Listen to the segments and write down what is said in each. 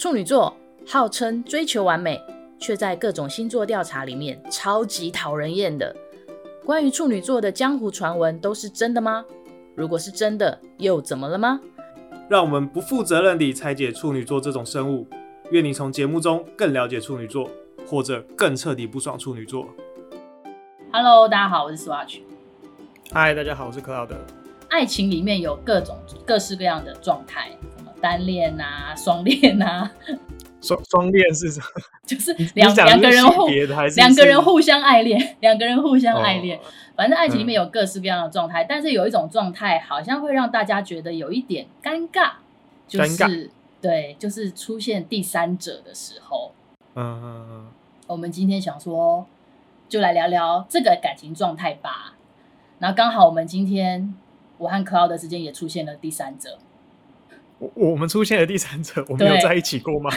处女座号称追求完美，却在各种星座调查里面超级讨人厌的。关于处女座的江湖传闻都是真的吗？如果是真的，又怎么了吗？让我们不负责任地拆解处女座这种生物。愿你从节目中更了解处女座，或者更彻底不爽处女座。Hello，大家好，我是 Swatch。Hi，大家好，我是克劳德。爱情里面有各种各式各样的状态，单恋啊、双恋啊。双双恋是什么？就是两两个人互 两个人互相爱恋，两个人互相爱恋。Oh. 反正爱情里面有各式各样的状态，嗯，但是有一种状态好像会让大家觉得有一点尴尬，就是对，就是出现第三者的时候。嗯嗯嗯。我们今天想说，就来聊聊这个感情状态吧。然后刚好我们今天我和克劳德之间也出现了第三者。我我们出现了第三者，我们有在一起过吗？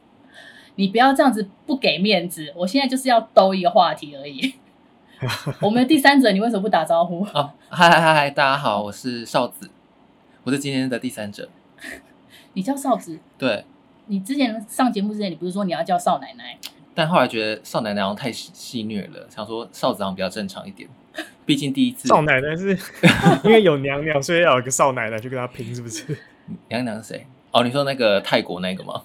你不要这样子不给面子，我现在就是要兜一个话题而已。我们的第三者，你为什么不打招呼？哦，嗨嗨嗨，大家好，我是少子，我是今天的第三者。你叫少子？对。你之前上节目之前，你不是说你要叫少奶奶？但后来觉得少奶奶好像太戏虐了，想说少子好像比较正常一点。毕竟第一次少奶奶是因为有娘娘，所以要有一个少奶奶去跟她拼，是不是？娘娘是谁？哦，你说那个泰国那个吗？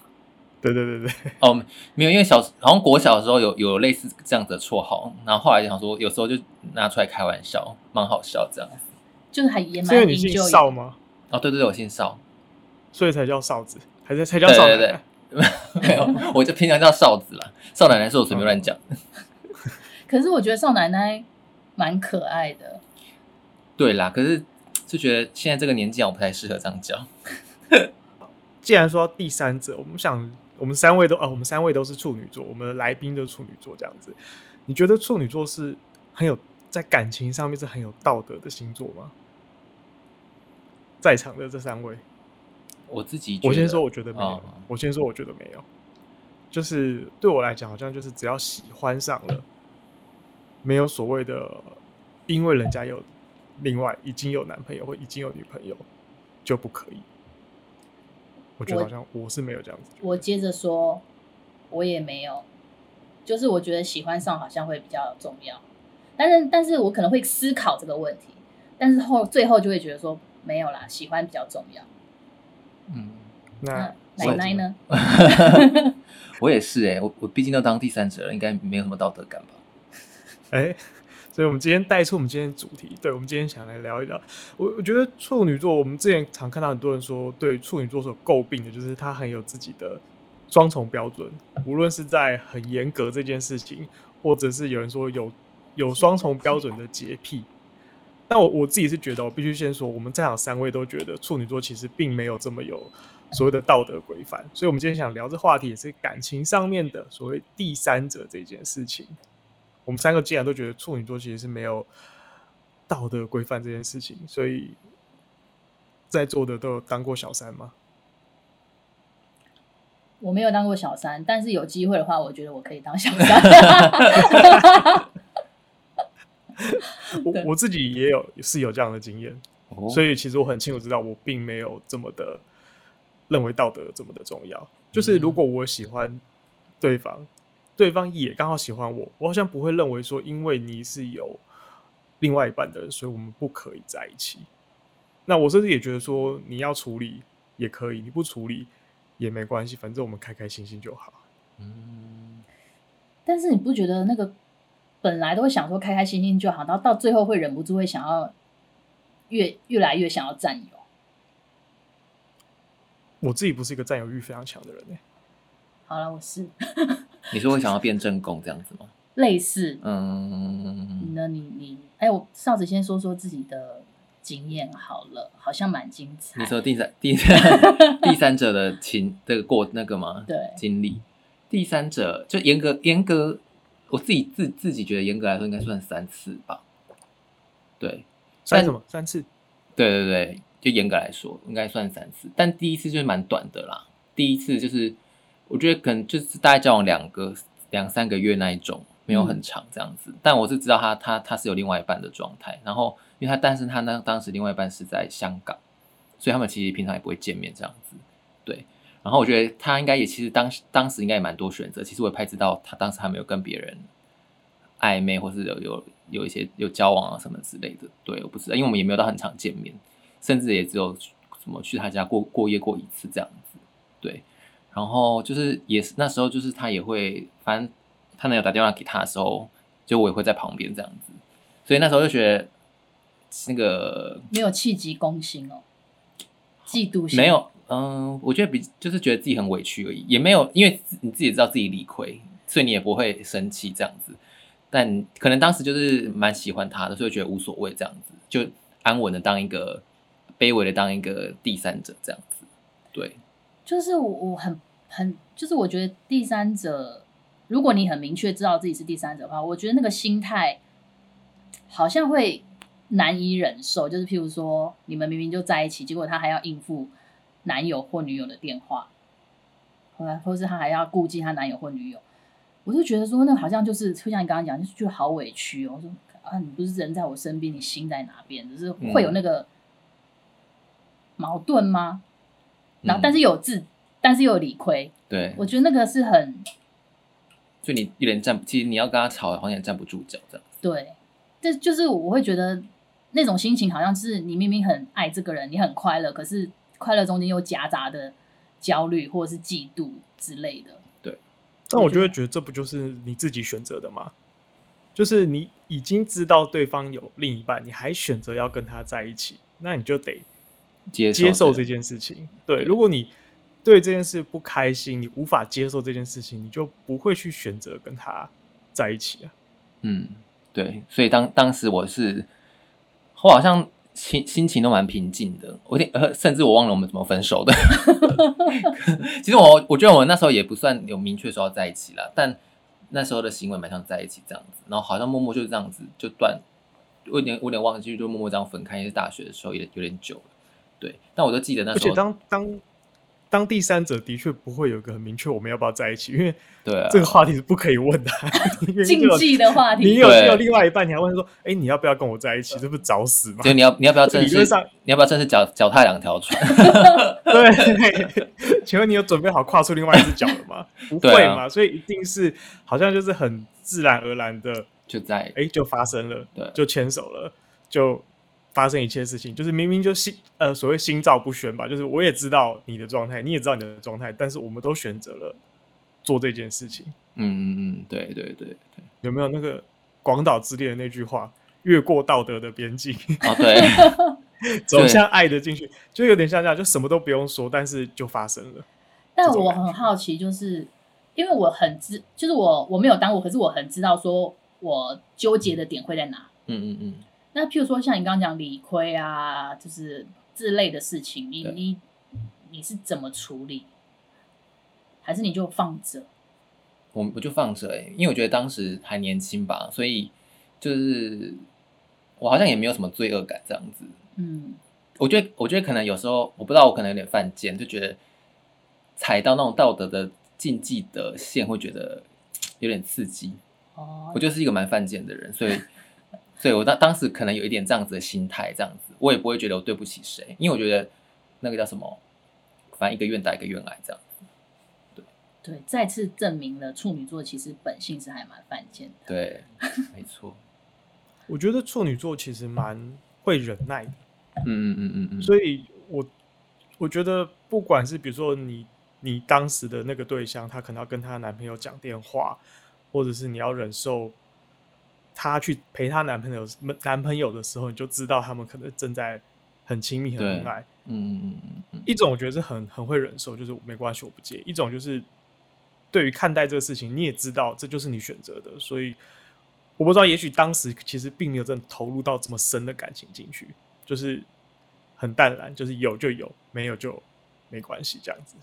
对对对对。哦，没有，因为小好像国小的时候有有类似这样子的绰号，然后后来就想说，有时候就拿出来开玩笑，蛮好笑这样子。就是还也蛮。所以你姓邵吗？哦，对对对，我姓邵，所以才叫少子，还是才叫少奶奶？对对对，没有，我就平常叫少子啦。少奶奶是我随便乱讲。可是我觉得少奶奶蛮可爱的。对啦，可是。就觉得现在这个年纪，我不太适合这样教。既然说到第三者，我们想，我们三位都啊，我们三位都是处女座，我们的来宾都是处女座，这样子，你觉得处女座是很有在感情上面是很有道德的星座吗？在场的这三位，我自己，我先说，我觉得没有。哦。我先说，我觉得没有。就是对我来讲，好像就是只要喜欢上了，没有所谓的，因为人家有。另外，已经有男朋友或已经有女朋友就不可以。我觉得好像我是没有这样子。我接着说，我也没有，就是我觉得喜欢上好像会比较重要，但是但是我可能会思考这个问题，但是后最后就会觉得说没有啦，喜欢比较重要。嗯，那奶奶呢？我也是哎、欸，我我毕竟都当第三者了，应该没有什么道德感吧？哎、欸。所以，我们今天带出我们今天的主题。对，我们今天想来聊一聊。我我觉得处女座，我们之前常看到很多人说，对处女座所诟病的就是他很有自己的双重标准，无论是在很严格这件事情，或者是有人说有有双重标准的洁癖。但我我自己是觉得，我必须先说，我们在场三位都觉得处女座其实并没有这么有所谓的道德规范。所以，我们今天想聊这话题，也是感情上面的所谓第三者这件事情。我们三个既然都觉得处女座其实是没有道德规范这件事情，所以在座的都有当过小三吗？我没有当过小三，但是有机会的话，我觉得我可以当小三。我我自己也有是有这样的经验，哦，所以其实我很清楚知道，我并没有这么的认为道德这么的重要。就是如果我喜欢对方。对方也刚好喜欢我，我好像不会认为说，因为你是有另外一半的人，所以我们不可以在一起。那我甚至也觉得说，你要处理也可以，你不处理也没关系，反正我们开开心心就好。嗯，但是你不觉得那个本来都会想说开开心心就好，然后到最后会忍不住会想要越越来越想要占有？我自己不是一个占有欲非常强的人欸。好了，我是。你是会想要变正宫这样子吗？类似，嗯，你呢？你你，哎、欸，我少子先说说自己的经验好了，好像蛮精彩。你说第三、第三、第三者的情这个过那个吗？对，经历第三者就严格严格，我自己自自己觉得严格来说应该算三次吧。对，算什么？三次？对对对，就严格来说应该算三次，但第一次就是蛮短的啦。第一次就是。我觉得可能就是大概交往两个两三个月那一种，没有很长这样子。嗯、但我是知道他他他是有另外一半的状态，然后因为他但是他那当时另外一半是在香港，所以他们其实平常也不会见面这样子。对，然后我觉得他应该也其实当当时应该也蛮多选择。其实我也拍知道他当时还没有跟别人暧昧，或是有有有一些有交往啊什么之类的。对，我不知道，因为我们也没有到很常见面，甚至也只有什么去他家过过夜过一次这样子。对，然后就是也是那时候就是他也会，反正他男友打电话给他的时候，就我也会在旁边这样子。所以那时候就觉得那个没有气急攻心哦，嫉妒心没有。嗯，我觉得比就是觉得自己很委屈而已，也没有，因为你自己知道自己理亏，所以你也不会生气这样子。但可能当时就是蛮喜欢他的，所以觉得无所谓这样子，就安稳的当一个卑微的当一个第三者这样子。对，就是我我很很就是我觉得第三者，如果你很明确知道自己是第三者的话，我觉得那个心态好像会难以忍受。就是譬如说，你们明明就在一起，结果他还要应付。男友或女友的电话，后来或是他还要顾忌他男友或女友，我就觉得说，那好像就是，就像你刚刚讲，就是觉得好委屈哦。我说啊，你不是人在我身边，你心在哪边？就是会有那个矛盾吗？嗯、然后，但是有自，但是又有理亏。对，我觉得那个是很，就你有点站，其实你要跟他吵，好像也站不住脚这样。对，这就是我会觉得那种心情，好像是你明明很爱这个人，你很快乐，可是。快乐中间又夹杂的焦虑或者是嫉妒之类的，对。但我就会觉得这不就是你自己选择的吗？就是你已经知道对方有另一半，你还选择要跟他在一起，那你就得接受这件事情。对，如果你对这件事不开心，你无法接受这件事情，你就不会去选择跟他在一起啊。嗯，对。所以当当时我是，我好像。心心情都蛮平静的，我有点呃，甚至我忘了我们怎么分手的。其实我我觉得我那时候也不算有明确说要在一起了，但那时候的行为蛮像在一起这样子，然后好像默默就是这样子就断，我有点我有点忘记，就默默这样分开。因为大学的时候也有点久了，对，但我都记得那时候。而且当当。当第三者的确不会有个很明确我们要不要在一起，因为对啊，这个话题是不可以问的，禁忌的话题。你有你有另外一半，你还问说，哎，你要不要跟我在一起？这不找死吗？就你要你要不要正式？你要不要正式脚脚踏两条船？对，请问你有准备好跨出另外一只脚了吗？不会嘛，所以一定是好像就是很自然而然的就在哎就发生了，对，就牵手了，就。发生一切事情，就是明明就心呃所谓心照不宣吧，就是我也知道你的状态，你也知道你的状态，但是我们都选择了做这件事情。嗯嗯嗯，对对对对，有没有那个广岛之恋的那句话，越过道德的边境？哦，对，走向爱的进去，就有点像这样，就什么都不用说，但是就发生了。但我很好奇，就是因为我很知，就是我我没有当过，可是我很知道说我纠结的点会在哪。嗯嗯嗯。那譬如说，像你刚刚讲理亏啊，就是这类的事情，你你你是怎么处理？还是你就放着？我我就放着哎、欸，因为我觉得当时还年轻吧，所以就是我好像也没有什么罪恶感这样子。嗯，我觉得我觉得可能有时候我不知道，我可能有点犯贱，就觉得踩到那种道德的禁忌的线，会觉得有点刺激。哦，我就是一个蛮犯贱的人，所以。对，我当当时可能有一点这样子的心态，这样子我也不会觉得我对不起谁，因为我觉得那个叫什么，反正一个愿打一个愿挨这样子。对对，再次证明了处女座其实本性是还蛮犯贱的。对，没错。我觉得处女座其实蛮会忍耐的。嗯嗯嗯嗯嗯。所以我我觉得不管是比如说你你当时的那个对象，她可能要跟他男朋友讲电话，或者是你要忍受。她去陪她男朋友男朋友的时候，你就知道他们可能正在很亲密、很恩爱。嗯嗯嗯。一种我觉得是很很会忍受，就是没关系，我不介意。一种就是对于看待这个事情，你也知道这就是你选择的，所以我不知道，也许当时其实并没有真的投入到这么深的感情进去，就是很淡然，就是有就有，没有就没关系这样子。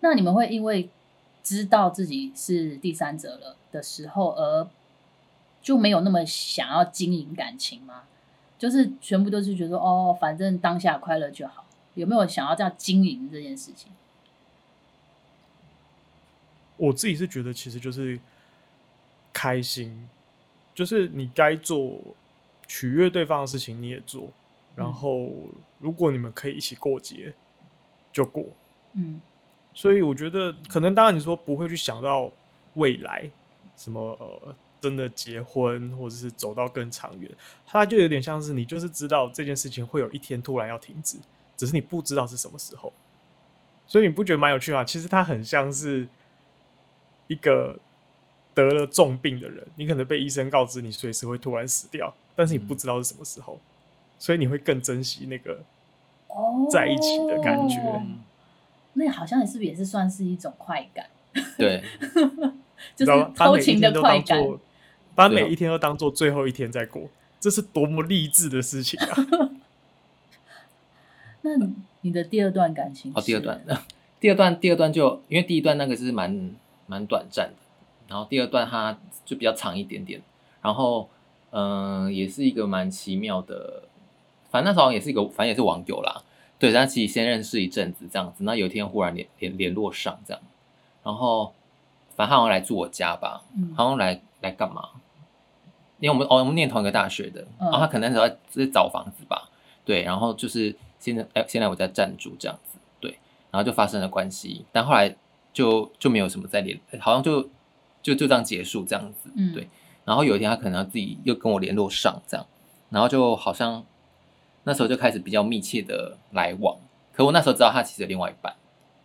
那你们会因为知道自己是第三者了的时候而？就没有那么想要经营感情吗？就是全部都是觉得哦，反正当下快乐就好。有没有想要这样经营这件事情？我自己是觉得，其实就是开心，就是你该做取悦对方的事情你也做，然后如果你们可以一起过节就过，嗯，所以我觉得可能当然你说不会去想到未来什么呃真的结婚或者是走到更长远，它就有点像是你就是知道这件事情会有一天突然要停止，只是你不知道是什么时候。所以你不觉得蛮有趣吗？其实它很像是一个得了重病的人，你可能被医生告知你随时会突然死掉，但是你不知道是什么时候，嗯、所以你会更珍惜那个在一起的感觉。哦、那好像也是不是也是算是一种快感？对，就是偷情的快感，把每一天都当做最后一天在过，这是多么励志的事情啊！那你的第二段感情？哦，第二段，第二段，第二段就因为第一段那个是蛮蛮短暂的，然后第二段它就比较长一点点，然后嗯、呃，也是一个蛮奇妙的，反正那时候也是一个，反正也是网友啦，对，但其实先认识一阵子这样子，那有一天忽然联联联络上这样，然后反正他好像来住我家吧，嗯，好像来来干嘛？因为我们哦，我们念同一个大学的，然后他可能那时候在找房子吧，对，然后就是。现在哎，现在我在暂住这样子，对，然后就发生了关系，但后来就就没有什么再联，好像就就就这样结束这样子，嗯，对。然后有一天他可能自己又跟我联络上这样，然后就好像那时候就开始比较密切的来往。可我那时候知道他其实有另外一半，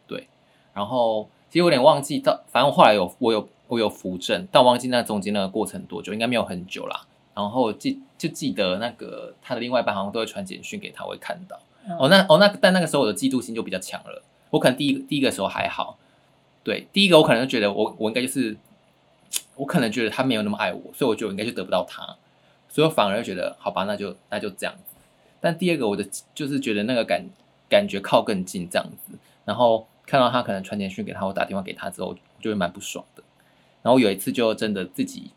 对。然后其实我有点忘记到，反正我后来有我有我有扶正，但我忘记那中间那个过程多久，应该没有很久啦。然后记就记得那个他的另外一半好像都会传简讯给他，我会看到。哦，那哦那但那个时候我的嫉妒心就比较强了。我可能第一个第一个时候还好，对，第一个我可能就觉得我我应该就是，我可能觉得他没有那么爱我，所以我觉得我应该就得不到他，所以我反而觉得好吧，那就那就这样子。但第二个我的就是觉得那个感感觉靠更近这样子，然后看到他可能传简讯给他，我打电话给他之后，就会蛮不爽的。然后有一次就真的自己，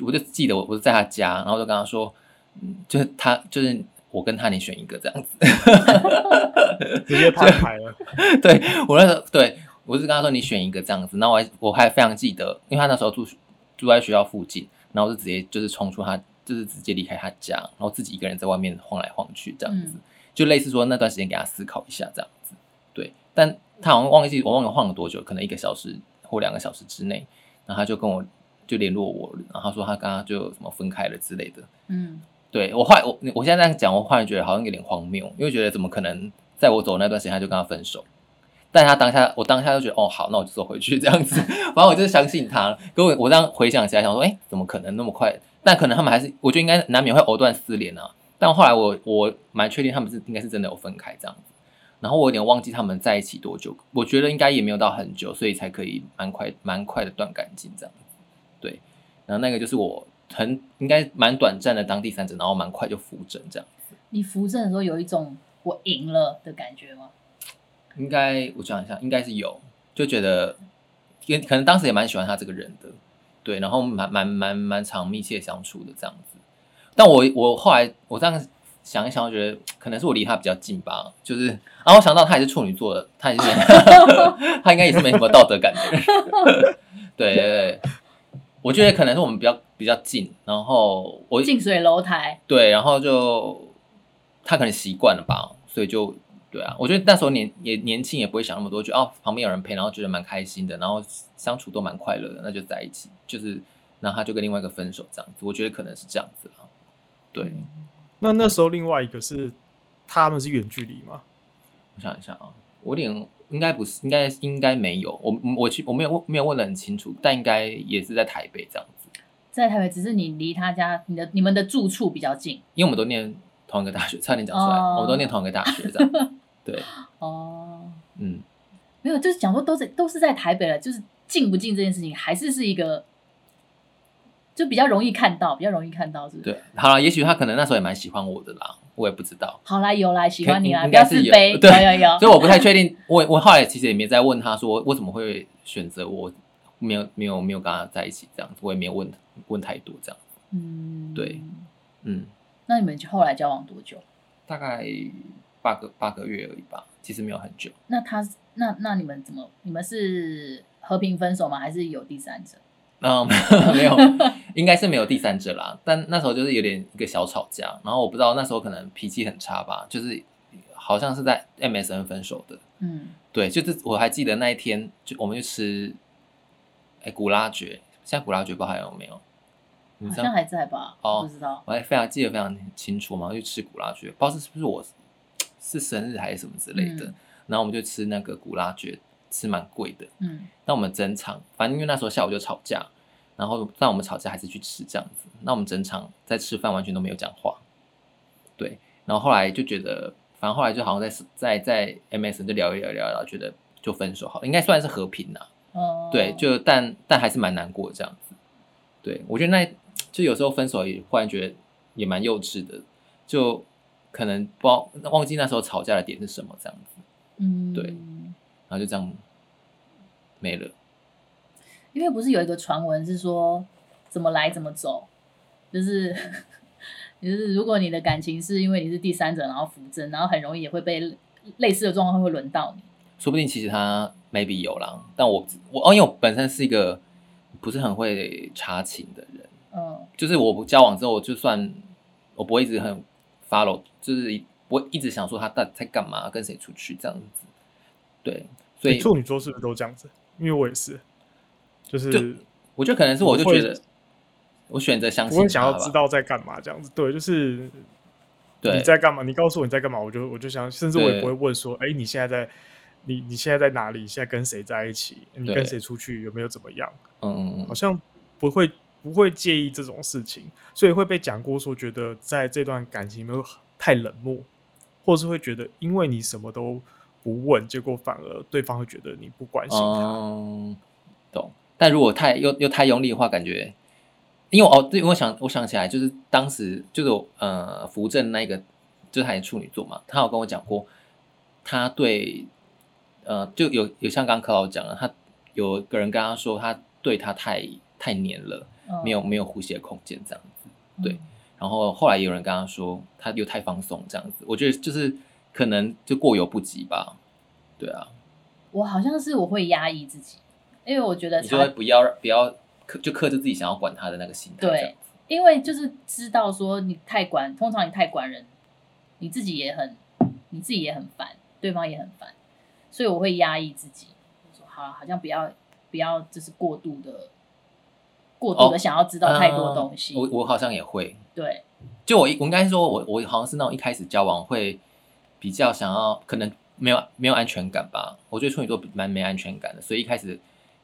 我就记得我我是在他家，然后就跟他说，嗯，就是他就是。我跟他，你选一个这样子，直接摊牌了。对我那时候，对我是跟他说你选一个这样子，那我还我还非常记得，因为他那时候住住在学校附近，然后就直接就是冲出他，就是直接离开他家，然后自己一个人在外面晃来晃去这样子，嗯、就类似说那段时间给他思考一下这样子。对，但他好像忘记我忘了晃了多久，可能一个小时或两个小时之内，然后他就跟我就联络我，然后他说他刚刚就什么分开了之类的，嗯。对我后来我我现在这样讲，我忽然觉得好像有点荒谬，因为觉得怎么可能在我走那段时间他就跟他分手？但他当下我当下就觉得哦好，那我就走回去这样子，反正我就是相信他。可我我这样回想起来，想说哎，怎么可能那么快？但可能他们还是，我觉得应该难免会藕断丝连啊。但后来我我蛮确定他们是应该是真的有分开这样子。然后我有点忘记他们在一起多久，我觉得应该也没有到很久，所以才可以蛮快蛮快的断干净这样子。对，然后那个就是我。很应该蛮短暂的当第三者，然后蛮快就扶正这样子。你扶正的时候有一种我赢了的感觉吗？应该我想一下，应该是有，就觉得，也可能当时也蛮喜欢他这个人的，对，然后蛮蛮蛮蛮常密切相处的这样子。但我我后来我这样想一想，我觉得可能是我离他比较近吧，就是，然后我想到他也是处女座的，他也是，他应该也是没什么道德感的人，对对对。我觉得可能是我们比较比较近，然后我近水楼台，对，然后就他可能习惯了吧，所以就对啊。我觉得那时候年也年轻，也不会想那么多，觉得哦旁边有人陪，然后觉得蛮开心的，然后相处都蛮快乐的，那就在一起。就是然后他就跟另外一个分手这样子，我觉得可能是这样子啊。对，那那时候另外一个是他们是远距离吗？我想一下啊，我有点。应该不是，应该应该没有。我我去我没有问没有问的很清楚，但应该也是在台北这样子。在台北，只是你离他家，你的你们的住处比较近。因为我们都念同一个大学，差点讲出来，哦、我们都念同一个大学这样。对。哦。嗯。没有，就是讲说都是都是在台北了，就是近不近这件事情，还是是一个。就比较容易看到，比较容易看到，是不是？对，好了，也许他可能那时候也蛮喜欢我的啦，我也不知道。好啦，有啦喜欢你啦，不要自卑，对有有有。所以我不太确定，我我后来其实也没再问他说为什么会选择我，没有没有没有跟他在一起这样子，我也没有问问太多这样子。嗯，对，嗯。那你们后来交往多久？大概八个八个月而已吧，其实没有很久。那他那那你们怎么？你们是和平分手吗？还是有第三者？嗯，没有，应该是没有第三者啦。但那时候就是有点一个小吵架，然后我不知道那时候可能脾气很差吧，就是好像是在 MSN 分手的。嗯，对，就是我还记得那一天，就我们去吃，哎，古拉爵，现在古拉爵不知道还有没有？好像还在吧？哦，不知道。我还非常记得非常清楚嘛，去吃古拉爵，不知道是不是我是生日还是什么之类的。嗯、然后我们就吃那个古拉爵，吃蛮贵的。嗯，那我们整场，反正因为那时候下午就吵架，然后但我们吵架还是去吃这样子。那我们整场在吃饭完全都没有讲话。对，然后后来就觉得，反正后来就好像在在在 MSN 就聊一聊聊一聊，觉得就分手好了，应该算是和平啦。哦，对，就但但还是蛮难过这样子。对，我觉得那。就有时候分手也忽然觉得也蛮幼稚的，就可能不忘记那时候吵架的点是什么这样子，嗯，对，然后就这样没了。因为不是有一个传闻是说怎么来怎么走，就是 就是如果你的感情是因为你是第三者，然后扶正，然后很容易也会被类似的状况会轮到你。说不定其实他 maybe 有啦，但我我哦，因为我本身是一个不是很会查情的人。嗯，就是我交往之后，我就算我不会一直很 follow，就是不会一直想说他在在干嘛，跟谁出去这样子。对，所以处女座是不是都这样子？因为我也是，就是就我觉得可能是我就觉得我选择相信，我想要知道在干嘛这样子。对，就是你在干嘛？你告诉我你在干嘛，我就我就想，甚至我也不会问说，哎，你现在在你你现在在哪里？你现在跟谁在一起？你跟谁出去？有没有怎么样？嗯嗯嗯，好像不会。不会介意这种事情，所以会被讲过说，觉得在这段感情没有太冷漠，或是会觉得因为你什么都不问，结果反而对方会觉得你不关心他。嗯，懂。但如果太又又太用力的话，感觉，因为哦，对，我想我想起来，就是当时就是呃，扶正那个，就是他也处女座嘛，他有跟我讲过，他对呃，就有有像刚刚柯老讲了，他有个人跟他说，他对他太太黏了。没有没有呼吸的空间，这样子，对。嗯、然后后来有人跟他说，他又太放松，这样子。我觉得就是可能就过犹不及吧，对啊。我好像是我会压抑自己，因为我觉得你就会不要不要克就克制自己想要管他的那个心态。对，因为就是知道说你太管，通常你太管人，你自己也很你自己也很烦，对方也很烦，所以我会压抑自己，说好好像不要不要就是过度的。过度的想要知道太多东西，我我好像也会。对，就我我应该说我，我我好像是那种一开始交往会比较想要，可能没有没有安全感吧。我觉得处女座蛮没安全感的，所以一开始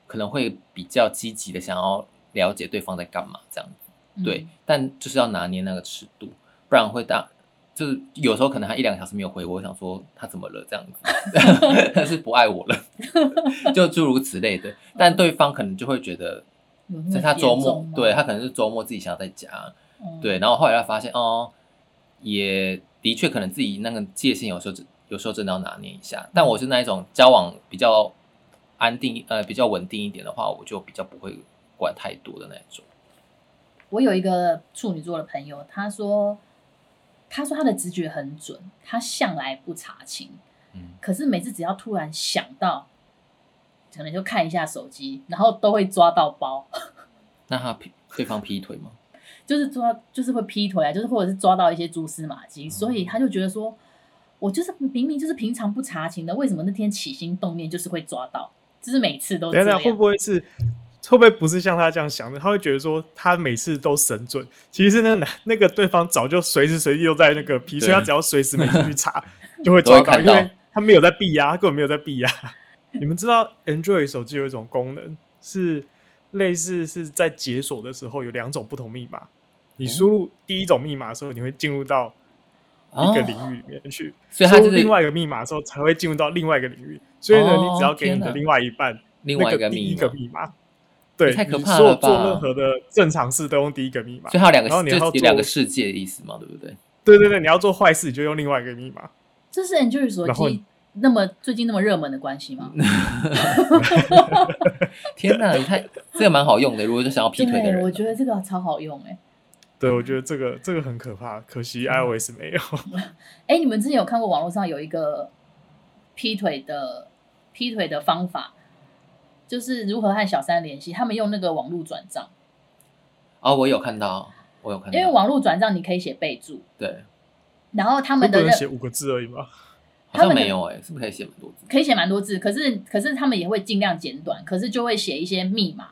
可能会比较积极的想要了解对方在干嘛这样子。对，嗯、但就是要拿捏那个尺度，不然会大，就是有时候可能他一两个小时没有回我，我想说他怎么了这样子，他是不爱我了，就诸如此类的。但对方可能就会觉得。在他周末，对他可能是周末自己想要在家，嗯、对，然后后来他发现哦，也的确可能自己那个界限有时候有时候真的要拿捏一下。但我是那一种交往比较安定呃比较稳定一点的话，我就比较不会管太多的那种。我有一个处女座的朋友，他说他说他的直觉很准，他向来不查情，嗯，可是每次只要突然想到。可能就看一下手机，然后都会抓到包。那他劈对方劈腿吗？就是抓，就是会劈腿啊，就是或者是抓到一些蛛丝马迹，嗯、所以他就觉得说，我就是明明就是平常不查情的，为什么那天起心动念就是会抓到？就是每次都这样。会不会是会不会不是像他这样想的？他会觉得说他每次都神准，其实是那男那个对方早就随时随地都在那个劈，对所以他只要随时每次去查 就会抓到，到因为他没有在避压，他根本没有在避压。你们知道 Android 手机有一种功能，是类似是在解锁的时候有两种不同密码。你输入第一种密码的时候，你会进入到一个领域里面去；输入、哦、另外一个密码的时候，才会进入到另外一个领域。所以呢，你只要给你的另外一半另外一个第一个密码，对，太可怕了吧？做任何的正常事都用第一个密码，所以它有两个，然后你要做两个世界的意思嘛？对不对？对对对，你要做坏事，你就用另外一个密码。这是 Android 手机。那么最近那么热门的关系吗？天哪，你太这个蛮好用的。如果是想要劈腿的人，我觉得这个超好用哎、欸。对，我觉得这个这个很可怕，可惜 iOS 没有。哎、欸，你们之前有看过网络上有一个劈腿的劈腿的方法，就是如何和小三联系？他们用那个网络转账。哦，我有看到，我有看到。因为网络转账你可以写备注，对。然后他们的写五个字而已吗？好像没有哎、欸，是不是可以写蛮多字？可以写蛮多字，可是可是他们也会尽量简短，可是就会写一些密码。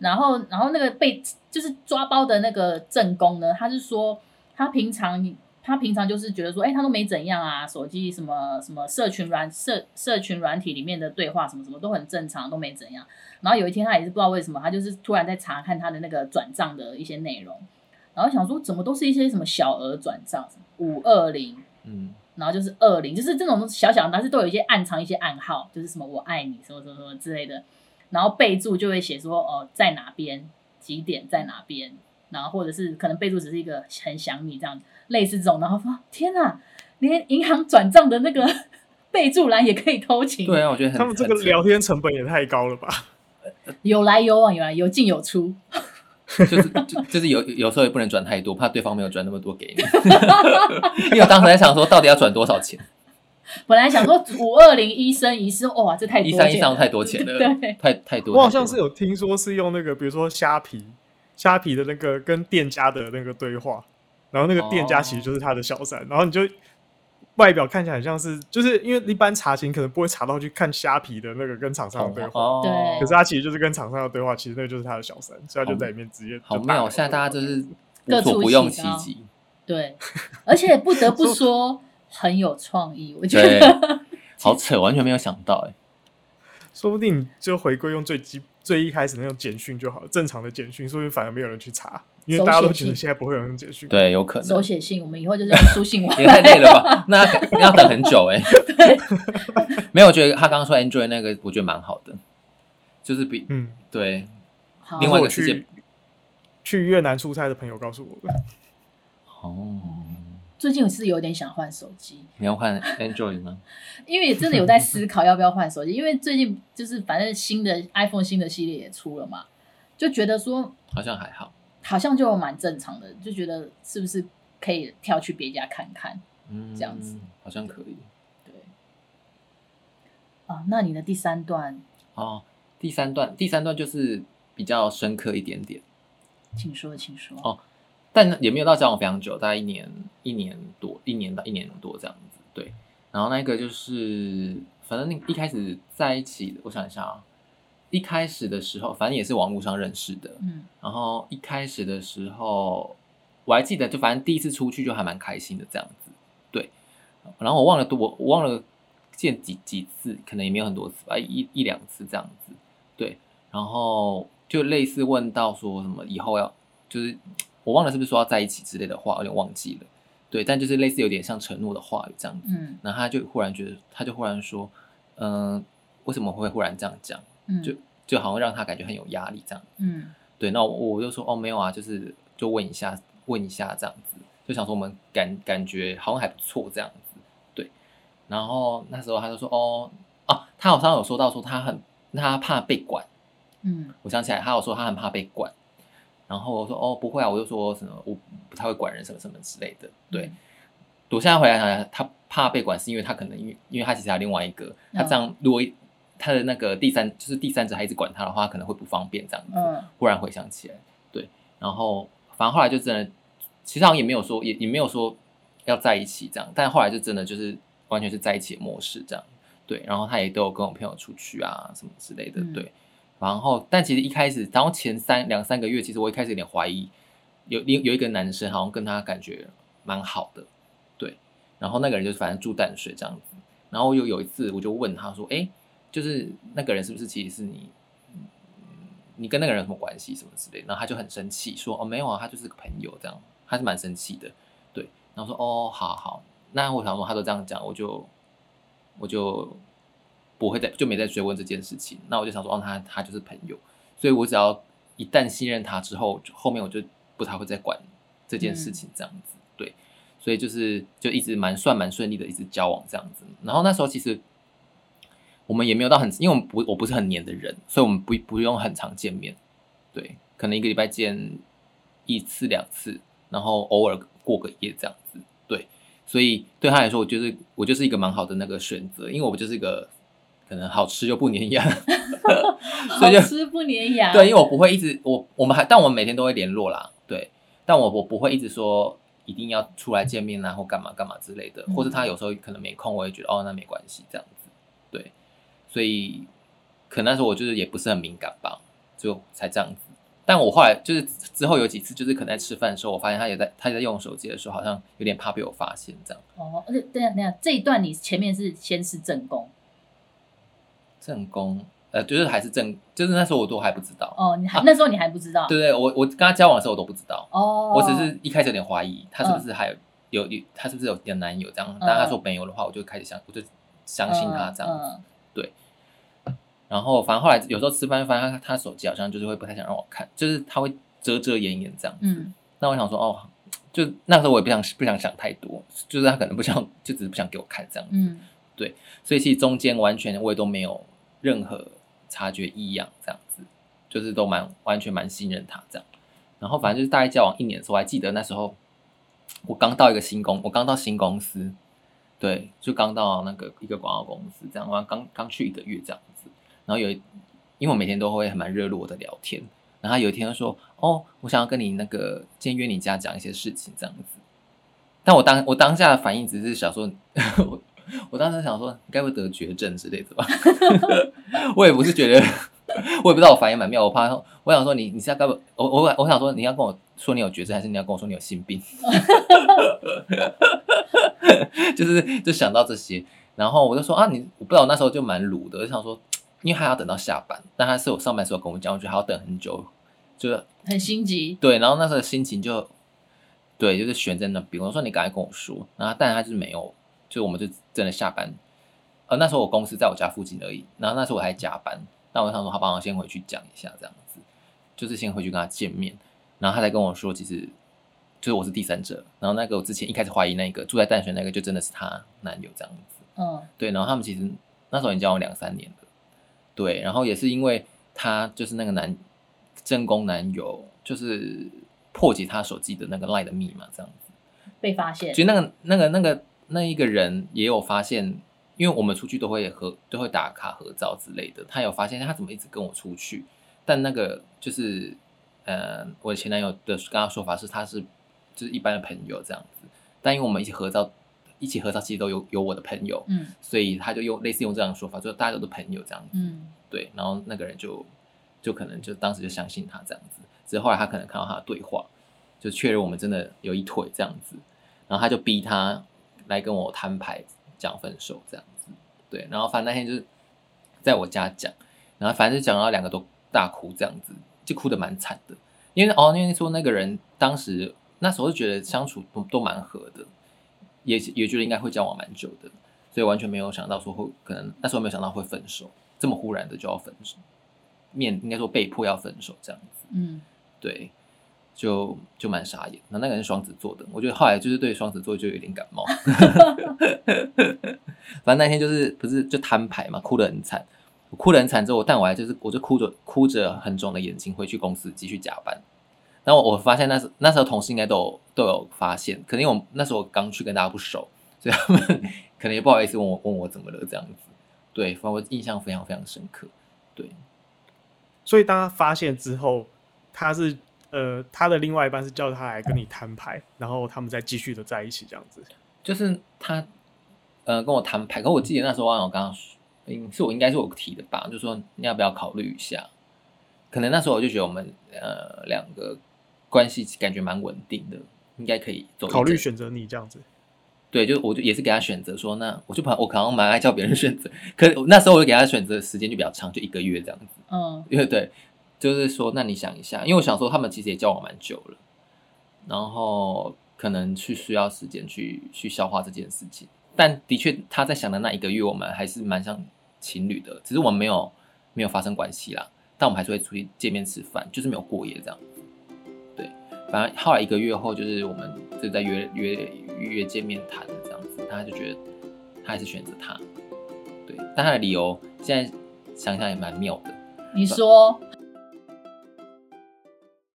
对，然后然后那个被就是抓包的那个正宫呢，他是说他平常他平常就是觉得说，哎，他都没怎样啊，手机什么什么社群软社社群软体里面的对话什么什么都很正常，都没怎样。然后有一天他也是不知道为什么，他就是突然在查看他的那个转账的一些内容，然后想说怎么都是一些什么小额转账，五二零，嗯。然后就是二零，就是这种小小的，但是都有一些暗藏一些暗号，就是什么我爱你，什么什么什么之类的。然后备注就会写说哦，在哪边，几点在哪边，然后或者是可能备注只是一个很想你这样子，类似这种。然后说天哪，连银行转账的那个 备注栏也可以偷情。对啊，我觉得很他们这个聊天成本也太高了吧？有来有往，有来有进有出。就是就就是有有时候也不能转太多，怕对方没有转那么多给你。因为我当时在想说，到底要转多少钱？本来想说五二零一生一世，哇，这太多一三一上太多钱了，对，太太多。我好像是有听说是用那个，比如说虾皮，虾皮的那个跟店家的那个对话，然后那个店家其实就是他的小三，哦、然后你就。外表看起来很像是，就是因为一般查询可能不会查到去看虾皮的那个跟厂商的对话，对。可是他其实就是跟厂商的对话，其实那个就是他的小三，所以他就在里面直接。好妙，现在大家就是无所不用其极。对，而且不得不 说很有创意，我觉得。好扯，完全没有想到哎。说不定就回归用最基最一开始那种简讯就好，正常的简讯，说不定反而没有人去查。因为大家都觉得现在不会有人简讯，对，有可能手写信，我们以后就是用书信也太累了吧？那要等很久哎、欸。没有，我觉得他刚刚说 Android 那个，我觉得蛮好的，就是比嗯对，好另外一个世界去，去越南出差的朋友告诉我的。哦，最近我是有点想换手机，你要换 Android 吗？因为真的有在思考要不要换手机，因为最近就是反正新的 iPhone 新的系列也出了嘛，就觉得说好像还好。好像就蛮正常的，就觉得是不是可以跳去别家看看，嗯，这样子好像可以。对，啊，那你的第三段哦，第三段，第三段就是比较深刻一点点，请说，请说。哦，但也没有到交往非常久，大概一年，一年多，一年到一年多这样子。对，然后那个就是，反正那一开始在一起，我想一下啊。一开始的时候，反正也是网络上认识的。嗯，然后一开始的时候，我还记得，就反正第一次出去就还蛮开心的这样子。对，然后我忘了多，我忘了见几几次，可能也没有很多次吧，一一两次这样子。对，然后就类似问到说什么以后要，就是我忘了是不是说要在一起之类的话，有点忘记了。对，但就是类似有点像承诺的话语这样子。嗯，然后他就忽然觉得，他就忽然说，嗯、呃，为什么会忽然这样讲？就就好像让他感觉很有压力这样，嗯，对，那我，我就说哦没有啊，就是就问一下问一下这样子，就想说我们感感觉好像还不错这样子，对，然后那时候他就说哦啊，他好像有说到说他很他怕被管，嗯，我想起来他有说他很怕被管，然后我说哦不会啊，我就说什么我不太会管人什么什么之类的，对，嗯，我现在回来想他怕被管是因为他可能因为因为他其实还有另外一个，他这样如果。他的那个第三就是第三者还一直管他的话，可能会不方便这样子。嗯。忽然回想起来，对，然后反正后来就真的，其实好像也没有说，也也没有说要在一起这样，但后来就真的就是完全是在一起的模式这样。对，然后他也都有跟我朋友出去啊什么之类的。对。然后，但其实一开始，然后前三两三个月，其实我一开始有点怀疑，有有有一个男生好像跟他感觉蛮好的。对。然后那个人就是反正住淡水这样子。然后有有一次，我就问他说：“哎。”就是那个人是不是其实是你，你跟那个人什么关系什么之类，然后他就很生气说哦没有啊，他就是个朋友这样，他是蛮生气的，对，然后说哦好好，那我想说他都这样讲，我就我就不会再就没再追问这件事情，那我就想说哦他他就是朋友，所以我只要一旦信任他之后，后面我就不太会再管这件事情这样子，嗯、对，所以就是就一直蛮算蛮顺利的，一直交往这样子，然后那时候其实。我们也没有到很，因为我们不我不是很黏的人，所以我们不不用很常见面，对，可能一个礼拜见一次两次，然后偶尔过个夜这样子，对，所以对他来说，我就是我就是一个蛮好的那个选择，因为我就是一个可能好吃又不粘牙，好吃不粘牙，对，因为我不会一直我我们还但我们每天都会联络啦，对，但我我不会一直说。一定要出来见面啊，或干嘛干嘛之类的，或者他有时候可能没空，我也觉得哦，那没关系，这样子，对，所以可能那时候我就是也不是很敏感吧，就才这样子。但我后来就是之后有几次，就是可能在吃饭的时候，我发现他也在他也在用手机的时候，好像有点怕被我发现这样。哦，而且等下等下，这一段你前面是先是正宫，正宫，呃，就是还是正，就是那时候我都还不知道。哦，你还、啊、那时候你还不知道？对对，我我跟他交往的时候我都不知道。哦，我只是一开始有点怀疑他是不是还有、嗯、有有他是不是有点男友这样，但他说没有的话，我就开始相我就相信他这样子。对。然后，反正后来有时候吃饭，发现他他手机好像就是会不太想让我看，就是他会遮遮掩掩这样子。嗯。那我想说，哦，就那时候我也不想不想想太多，就是他可能不想，就只是不想给我看这样子。嗯。对，所以其实中间完全我也都没有任何察觉异样，这样子，就是都蛮完全蛮信任他这样。然后反正就是大概交往一年的时候，我还记得那时候我刚到一个新公，我刚到新公司，对，就刚到那个一个广告公司这样，我刚刚去一个月这样子。然后有，因为我每天都会很蛮热络的聊天，然后有一天就说：“哦，我想要跟你那个今天约你家讲一些事情，这样子。”但我当我当下的反应只是想说，我当时想说，你该不会得绝症之类的吧？我也不是觉得，我也不知道我反应蛮妙，我怕我想说你你是要该不我我我想说你要跟我说你有绝症，还是你要跟我说你有心病？就是就想到这些，然后我就说啊，你我不知道我那时候就蛮鲁的，我就想说。因为还要等到下班，但他是我上班时候跟我讲，我觉得还要等很久，就很心急。对，然后那时候心情就，对，就是悬在那边。我说你赶快跟我说，然后但他就是没有，就我们就真的下班。呃，那时候我公司在我家附近而已，然后那时候我还加班，那我想说，好吧，我先回去讲一下这样子，就是先回去跟他见面，然后他才跟我说，其实就是我是第三者，然后那个我之前一开始怀疑那个住在淡水那个，就真的是她男友这样子。嗯，对，然后他们其实那时候已经交往两三年了。对，然后也是因为他就是那个男正宫男友，就是破解他手机的那个 LINE 的密码，这样子被发现。其实那个那个那个那一个人也有发现，因为我们出去都会合都会打卡合照之类的，他有发现他怎么一直跟我出去，但那个就是呃我的前男友的刚刚说法是他是就是一般的朋友这样子，但因为我们一起合照。一起合照，其实都有有我的朋友，嗯，所以他就用类似用这样的说法，就大家都是朋友这样子，嗯，对，然后那个人就就可能就当时就相信他这样子，之后后来他可能看到他的对话，就确认我们真的有一腿这样子，然后他就逼他来跟我摊牌讲分手这样子，对，然后反正那天就是在我家讲，然后反正就讲到两个都大哭这样子，就哭的蛮惨的，因为哦，因为说那个人当时那时候就觉得相处都都蛮合的。也也觉得应该会交往蛮久的，所以完全没有想到说会可能那时候没有想到会分手，这么忽然的就要分手，面应该说被迫要分手这样子，嗯，对，就就蛮傻眼。那那个人是双子座的，我觉得后来就是对双子座就有点感冒。反正那天就是不是就摊牌嘛，哭得很惨，我哭得很惨之后，但我还就是我就哭着哭着很肿的眼睛回去公司继续加班。然后我发现那时那时候同事应该都有都有发现，可能因为我那时候我刚去跟大家不熟，所以他们 可能也不好意思问我问我怎么了这样子。对，反正我印象非常非常深刻。对，所以当他发现之后，他是呃他的另外一半是叫他来跟你摊牌，然后他们再继续的在一起这样子。就是他呃跟我摊牌，可我记得那时候我刚刚说，嗯，是我应该是我提的吧，就说你要不要考虑一下？可能那时候我就觉得我们呃两个。关系感觉蛮稳定的，应该可以走。考虑选择你这样子，对，就我就也是给他选择说，那我就怕我可能蛮爱叫别人选择，可那时候我就给他选择的时间就比较长，就一个月这样子。嗯，因为对，就是说，那你想一下，因为我想说他们其实也交往蛮久了，然后可能去需要时间去去消化这件事情。但的确他在想的那一个月，我们还是蛮像情侣的，只是我们没有没有发生关系啦，但我们还是会出去见面吃饭，就是没有过夜这样。对反正后来一个月后，就是我们就在约约约见面谈的这样子，他就觉得他还是选择他，对，但他的理由现在想想也蛮妙的。你说